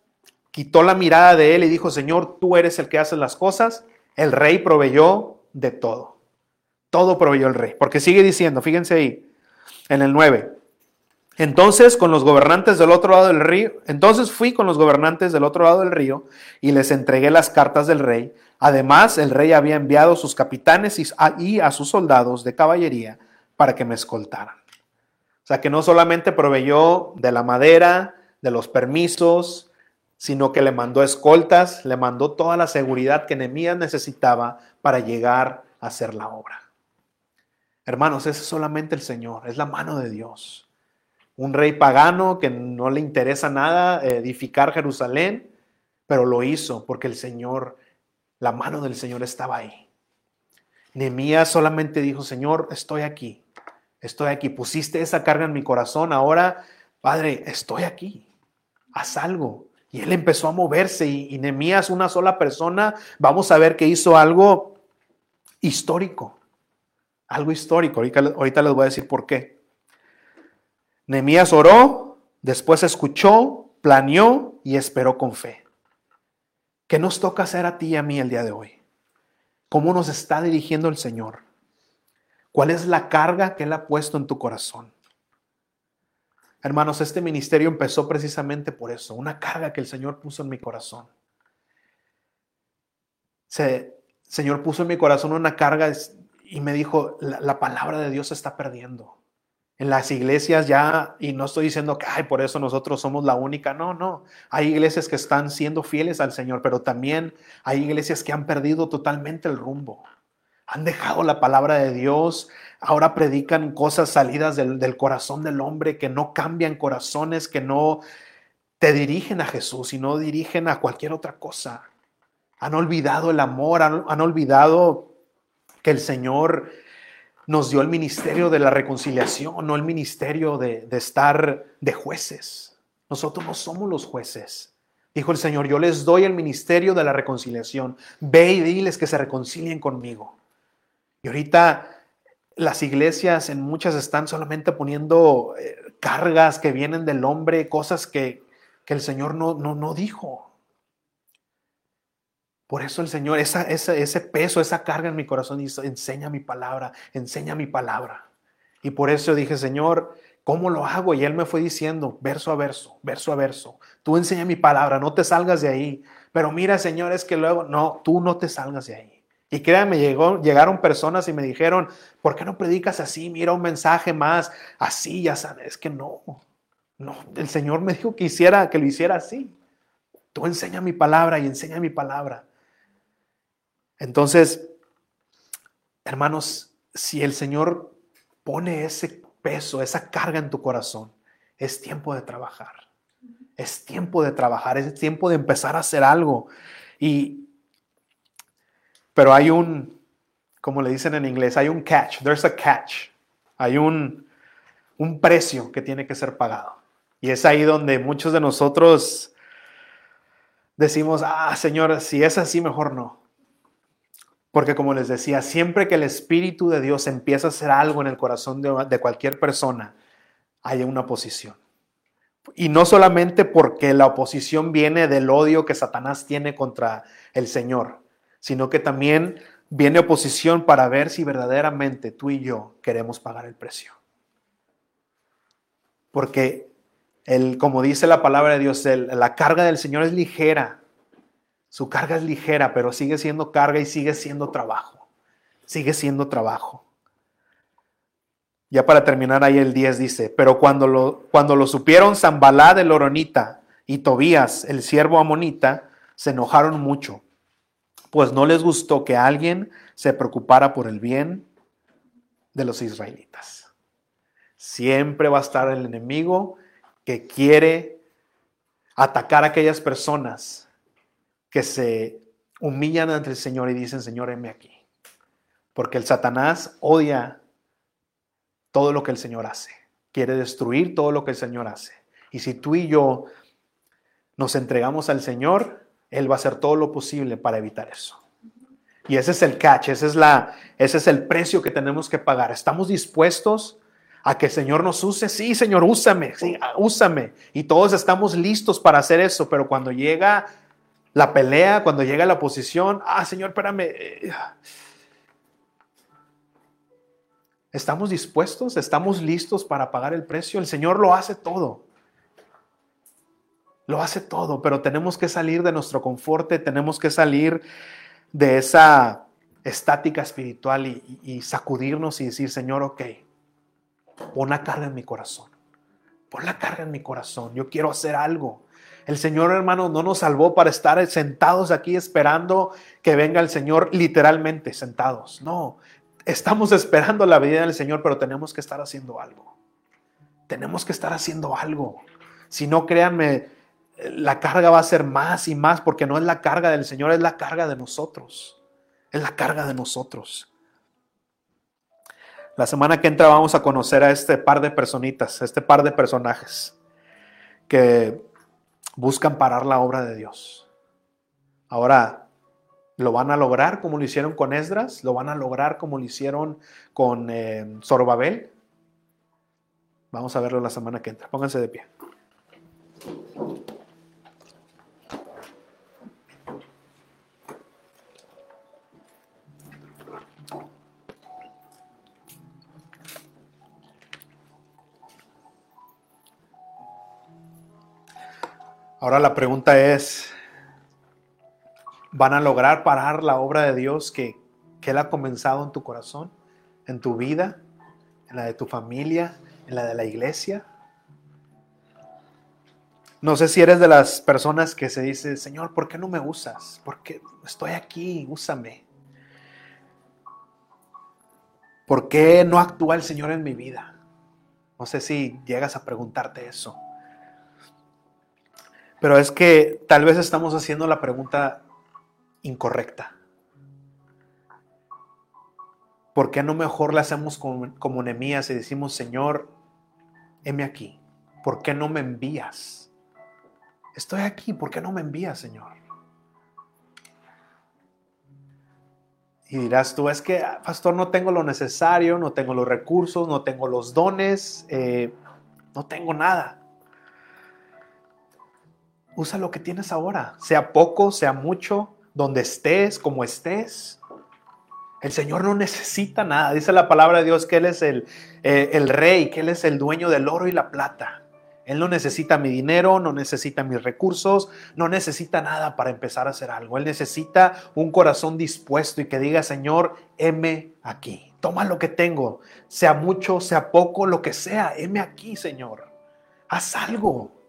quitó la mirada de él y dijo, Señor, tú eres el que hace las cosas, el rey proveyó de todo. Todo proveyó el rey. Porque sigue diciendo, fíjense ahí, en el 9. Entonces, con los gobernantes del otro lado del río, entonces fui con los gobernantes del otro lado del río y les entregué las cartas del rey. Además, el rey había enviado sus capitanes y a sus soldados de caballería para que me escoltaran. O sea, que no solamente proveyó de la madera, de los permisos, sino que le mandó escoltas, le mandó toda la seguridad que Nehemías necesitaba para llegar a hacer la obra. Hermanos, es solamente el Señor, es la mano de Dios. Un rey pagano que no le interesa nada edificar Jerusalén, pero lo hizo porque el Señor, la mano del Señor estaba ahí. Nehemías solamente dijo, Señor, estoy aquí estoy aquí, pusiste esa carga en mi corazón, ahora, Padre, estoy aquí, haz algo. Y él empezó a moverse y, y una sola persona, vamos a ver que hizo algo histórico, algo histórico. Ahorita, les voy a decir por qué. Nehemías oró, después escuchó, planeó y esperó con fe. ¿Qué nos toca hacer a ti y a mí el día de hoy? ¿Cómo nos está dirigiendo el Señor? ¿Cuál es la carga que Él ha puesto en tu corazón? Hermanos, este ministerio empezó precisamente por eso, una carga que el Señor puso en mi corazón. Se, Señor puso en mi corazón una carga y me dijo, la, la palabra de Dios se está perdiendo. En las iglesias ya, y no estoy diciendo que, ay, por eso nosotros somos la única, no, no. Hay iglesias que están siendo fieles al Señor, pero también hay iglesias que han perdido totalmente el rumbo. Han dejado la palabra de Dios, ahora predican cosas salidas del, del corazón del hombre que no cambian corazones, que no te dirigen a Jesús y no dirigen a cualquier otra cosa. Han olvidado el amor, han, han olvidado que el Señor nos dio el ministerio de la reconciliación, no el ministerio de, de, estar de jueces. Nosotros no somos los jueces. Dijo el Señor, yo les doy el ministerio de la reconciliación. Ve y diles que se reconcilien conmigo. Y ahorita las iglesias en muchas están solamente poniendo eh, cargas que vienen del hombre, cosas que, que el Señor no, no, no dijo. Por eso el Señor, esa, ese peso, esa carga en mi corazón, dice, enseña mi palabra, enseña mi palabra. Y por eso dije, Señor, ¿cómo lo hago? Y Él me fue diciendo, verso a verso, verso a verso, tú enseña mi palabra, no te salgas de ahí. Pero mira, Señor, es que luego, no, tú no te salgas de ahí. Y créanme, llegó, llegaron personas y me dijeron, ¿por qué no predicas así? Mira un mensaje más, así, ya sabes, es que no, no, el Señor me dijo que hiciera, que lo hiciera así. Tú enseña mi palabra y enseña mi palabra. Entonces, hermanos, si el Señor pone ese peso, esa carga en tu corazón, es tiempo de trabajar. Es tiempo de trabajar, es tiempo de empezar a hacer algo. Y, pero hay un, como le dicen en inglés, hay un catch, there's a catch. Hay un, un precio que tiene que ser pagado. Y es ahí donde muchos de nosotros decimos, ah, Señor, si es así, mejor no. Porque como les decía, siempre que el Espíritu de Dios empieza a hacer algo en el corazón de, de, cualquier persona, hay una oposición. Y no solamente porque la oposición viene del odio que Satanás tiene contra el Señor, sino que también viene oposición para ver si verdaderamente tú y yo queremos pagar el precio. Porque, el, como dice la palabra de Dios, el, la carga del Señor es ligera su carga es ligera, pero sigue siendo carga y sigue siendo trabajo. Sigue siendo trabajo. Ya para terminar ahí el 10 dice, pero cuando lo, cuando lo supieron Zambalá el Oronita y Tobías, el siervo amonita, se enojaron mucho, pues no les gustó que alguien se preocupara por el bien de los israelitas. Siempre va a estar el enemigo que quiere atacar a aquellas personas que se humillan ante el Señor y dicen, Señor, heme aquí. Porque el Satanás odia todo lo que el Señor hace. Quiere destruir todo lo que el Señor hace. Y si tú y yo nos entregamos al Señor, Él va a hacer todo lo posible para evitar eso. Y ese es el catch, ese es, la, ese es el precio que tenemos que pagar. ¿Estamos dispuestos a que el Señor nos use? Sí, Señor, úsame, sí, úsame. Y todos estamos listos para hacer eso, pero cuando llega la pelea, cuando llega la oposición, ah, Señor, espérame. Eh, ¿Estamos dispuestos? ¿Estamos listos para pagar el precio? El Señor lo hace todo. Lo hace todo, pero tenemos que salir de nuestro confort, tenemos que salir de esa estática espiritual y, y, sacudirnos y decir, Señor, ok, pon la carga en mi corazón. Pon la carga en mi corazón. Yo quiero hacer algo. El Señor, hermano, no nos salvó para estar sentados aquí esperando que venga el Señor literalmente sentados. No, estamos esperando la venida del Señor, pero tenemos que estar haciendo algo. Tenemos que estar haciendo algo. Si no, créanme, la carga va a ser más y más porque no es la carga del Señor, es la carga de nosotros. Es la carga de nosotros. La semana que entra vamos a conocer a este par de personitas, este par de personajes que buscan parar la obra de Dios. Ahora, ¿lo van a lograr como lo hicieron con Esdras? ¿Lo van a lograr como lo hicieron con eh, Zorobabel? Vamos a verlo la semana que entra. Pónganse de pie. Ahora la pregunta es, ¿van a lograr parar la obra de Dios que, que Él ha comenzado en tu corazón? en tu vida, en la de tu familia, en la de la iglesia. No sé si eres de las personas que se dice, Señor, ¿por qué no me usas? ¿Por qué estoy aquí? Úsame. ¿Por qué no actúa el Señor en mi vida? No sé si llegas a preguntarte eso. Pero es que tal vez estamos haciendo la pregunta incorrecta. ¿Por qué no mejor la hacemos como, como Nemías y decimos, Señor, heme aquí? ¿Por qué no me envías? Estoy aquí, ¿por qué no me envías, Señor? Y dirás tú, es que, pastor, no tengo lo necesario, no tengo los recursos, no tengo los dones, eh, no tengo nada. Usa lo que tienes ahora, sea poco, sea mucho, donde estés, como estés. El Señor no necesita nada. Dice la palabra de Dios que Él es el, eh, el rey, que Él es el dueño del oro y la plata. Él no necesita mi dinero, no necesita mis recursos, no necesita nada para empezar a hacer algo. Él necesita un corazón dispuesto y que diga, Señor, heme aquí. Toma lo que tengo, sea mucho, sea poco, lo que sea, heme aquí, Señor. Haz algo.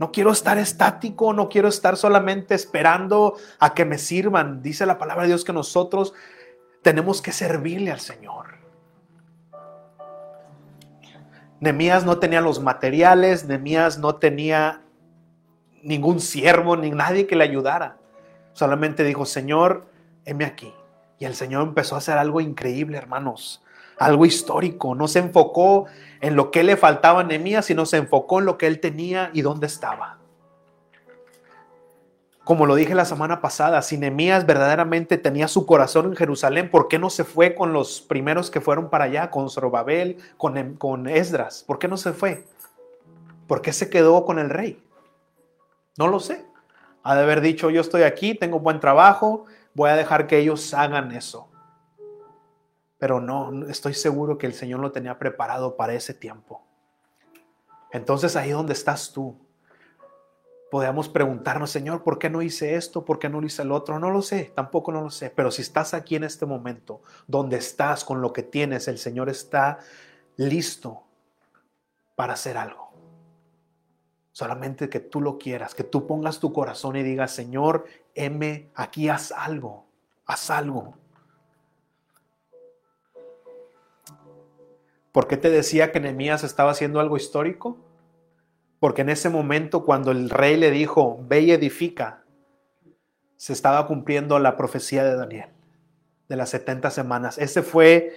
No quiero estar estático, no quiero estar solamente esperando a que me sirvan. Dice la palabra de Dios que nosotros tenemos que servirle al Señor. Nemías no tenía los materiales, Nemías no tenía ningún siervo, ni nadie que le ayudara. Solamente dijo, Señor, heme aquí. Y el Señor empezó a hacer algo increíble, hermanos, algo histórico. No se enfocó en lo que le faltaba a Nemías, sino se enfocó en lo que él tenía y dónde estaba. Como lo dije la semana pasada, si Nemías verdaderamente tenía su corazón en Jerusalén, ¿por qué no se fue con los primeros que fueron para allá, con Zorobabel, con, em, con Esdras? ¿Por qué no se fue? ¿Por qué se quedó con el rey? No lo sé. Ha de haber dicho, yo estoy aquí, tengo buen trabajo, voy a dejar que ellos hagan eso. Pero no, estoy seguro que el Señor lo tenía preparado para ese tiempo. Entonces ahí donde estás tú, podemos preguntarnos, Señor, ¿por qué no hice esto? ¿Por qué no hice el otro? No lo sé, tampoco no lo sé. Pero si estás aquí en este momento, donde estás, con lo que tienes, el Señor está listo para hacer algo. Solamente que tú lo quieras, que tú pongas tu corazón y digas, Señor, heme aquí, haz algo, haz algo. ¿Por qué te decía que Nehemías estaba haciendo algo histórico? Porque en ese momento cuando el rey le dijo, ve y edifica, se estaba cumpliendo la profecía de Daniel, de las 70 semanas. Ese fue,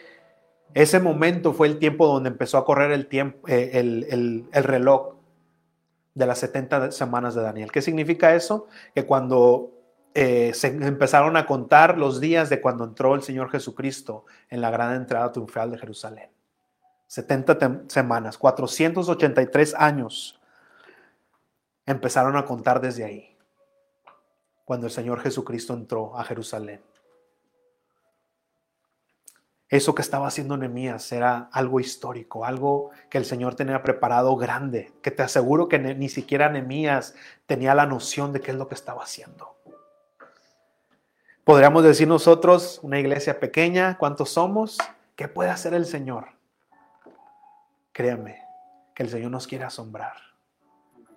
ese momento fue el tiempo donde empezó a correr el, tiempo, eh, el, reloj de las 70 semanas de Daniel. ¿Qué significa eso? Que cuando eh, se empezaron a contar los días de cuando entró el Señor Jesucristo en la gran entrada triunfal de Jerusalén. 70 semanas, 483 años empezaron a contar desde ahí, cuando el Señor Jesucristo entró a Jerusalén. Eso que estaba haciendo Nehemías era algo histórico, algo que el Señor tenía preparado grande, que te aseguro que ni siquiera Nehemías tenía la noción de qué es lo que estaba haciendo. Podríamos decir nosotros, una iglesia pequeña, ¿cuántos somos? ¿Qué puede hacer el Señor? Créame que el Señor nos quiere asombrar.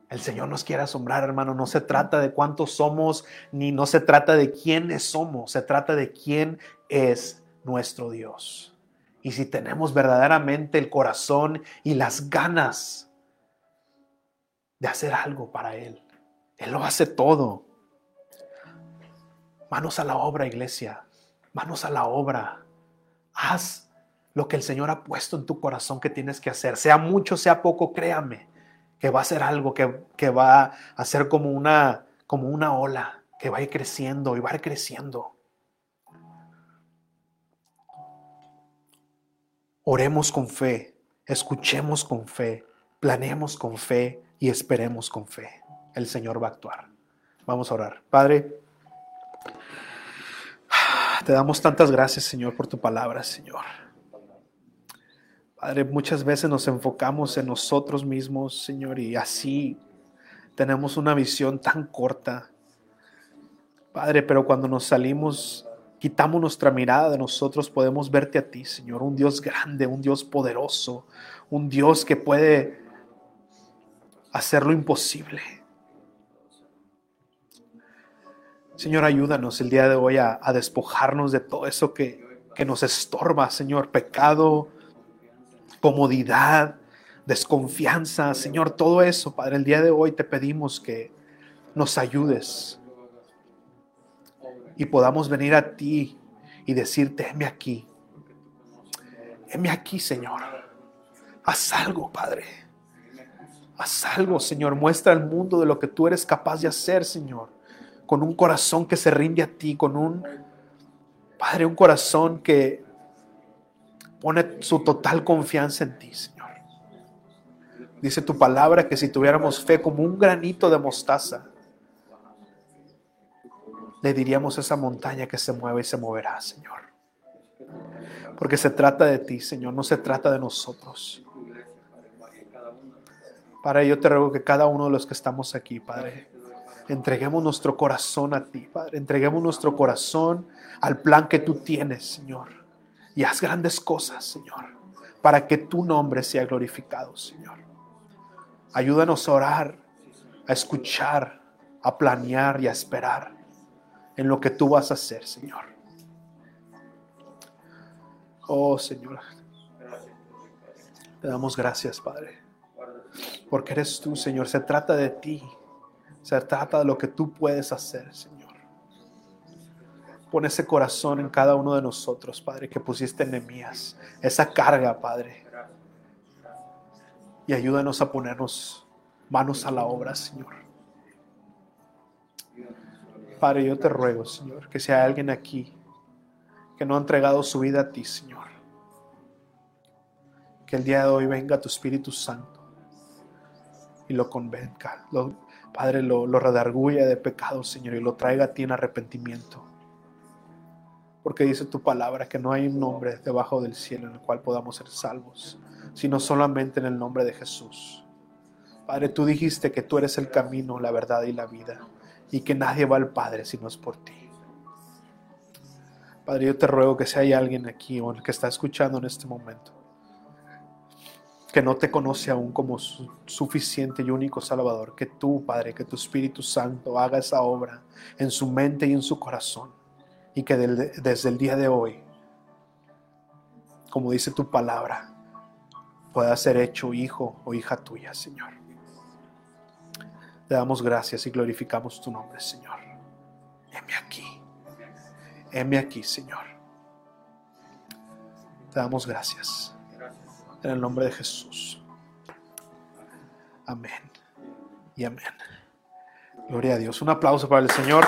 El Señor nos quiere asombrar, hermano. No se trata de cuántos somos, ni no se trata de quiénes somos. Se trata de quién es nuestro Dios. Y si tenemos verdaderamente el corazón y las ganas de hacer algo para Él, Él lo hace todo. Manos a la obra, iglesia. Manos a la obra. Haz lo que el Señor ha puesto en tu corazón que tienes que hacer. Sea mucho, sea poco, créame que va a ser algo que, va a ser como una, como una ola, que va a ir creciendo y va a ir creciendo. Oremos con fe, escuchemos con fe, planeemos con fe y esperemos con fe. El Señor va a actuar. Vamos a orar. Padre, te damos tantas gracias, Señor, por tu palabra, Señor. Padre, muchas veces nos enfocamos en nosotros mismos, Señor, y así tenemos una visión tan corta. Padre, pero cuando nos salimos quitamos nuestra mirada de nosotros, podemos verte a ti, Señor, un Dios grande, un Dios poderoso, un Dios que puede hacer lo imposible. Señor, ayúdanos el día de hoy a, despojarnos de todo eso que, que nos estorba, Señor, pecado, comodidad, desconfianza, Señor, todo eso, Padre, el día de hoy te pedimos que nos ayudes y podamos venir a ti y decirte, heme aquí, heme aquí, Señor, haz algo, Padre, haz algo, Señor, muestra al mundo de lo que tú eres capaz de hacer, Señor. Con un corazón que se rinde a ti, con un, Padre, un corazón que pone su total confianza en ti, Señor. Dice tu palabra que si tuviéramos fe como un granito de mostaza, le diríamos esa montaña que se mueve y se moverá, Señor. Porque se trata de ti, Señor, no se trata de nosotros. Padre, yo te ruego que cada uno de los que estamos aquí, Padre, entreguemos nuestro corazón a ti, Padre. Entreguemos nuestro corazón al plan que tú tienes, Señor. Y haz grandes cosas, Señor, para que tu nombre sea glorificado, Señor. Ayúdanos a orar, a escuchar, a planear y a esperar en lo que tú vas a hacer, Señor. Oh, Señor. Te damos gracias, Padre. Porque eres tú, Señor. Se trata de ti. Se trata de lo que tú puedes hacer, Señor. Pon ese corazón en cada uno de nosotros, Padre, que pusiste en. Esa carga, Padre. Y ayúdanos a ponernos manos a la obra, Señor. Padre, yo te ruego, Señor, que si hay alguien aquí que no ha entregado su vida a ti, Señor, que el día de hoy venga tu Espíritu Santo y lo convenga, lo, Padre, lo, lo redarguya de pecado, Señor, y lo traiga a ti en arrepentimiento. Porque dice tu palabra que no hay un nombre debajo del cielo en el cual podamos ser salvos, sino solamente en el nombre de Jesús. Padre, tú dijiste que tú eres el camino, la verdad y la vida, y que nadie va al Padre si no es por ti. Padre, yo te ruego que si hay alguien aquí o el que está escuchando en este momento, que no te conoce aún como suficiente y único Salvador, que tú, Padre, que tu Espíritu Santo haga esa obra en su mente y en su corazón, y que desde el día de hoy, como dice tu palabra, pueda ser hecho hijo o hija tuya, Señor. Te damos gracias y glorificamos tu nombre, Señor. Heme aquí. Heme aquí, Señor. Te damos gracias. En el nombre de Jesús. Amén. Y amén. Gloria a Dios. Un aplauso para el Señor.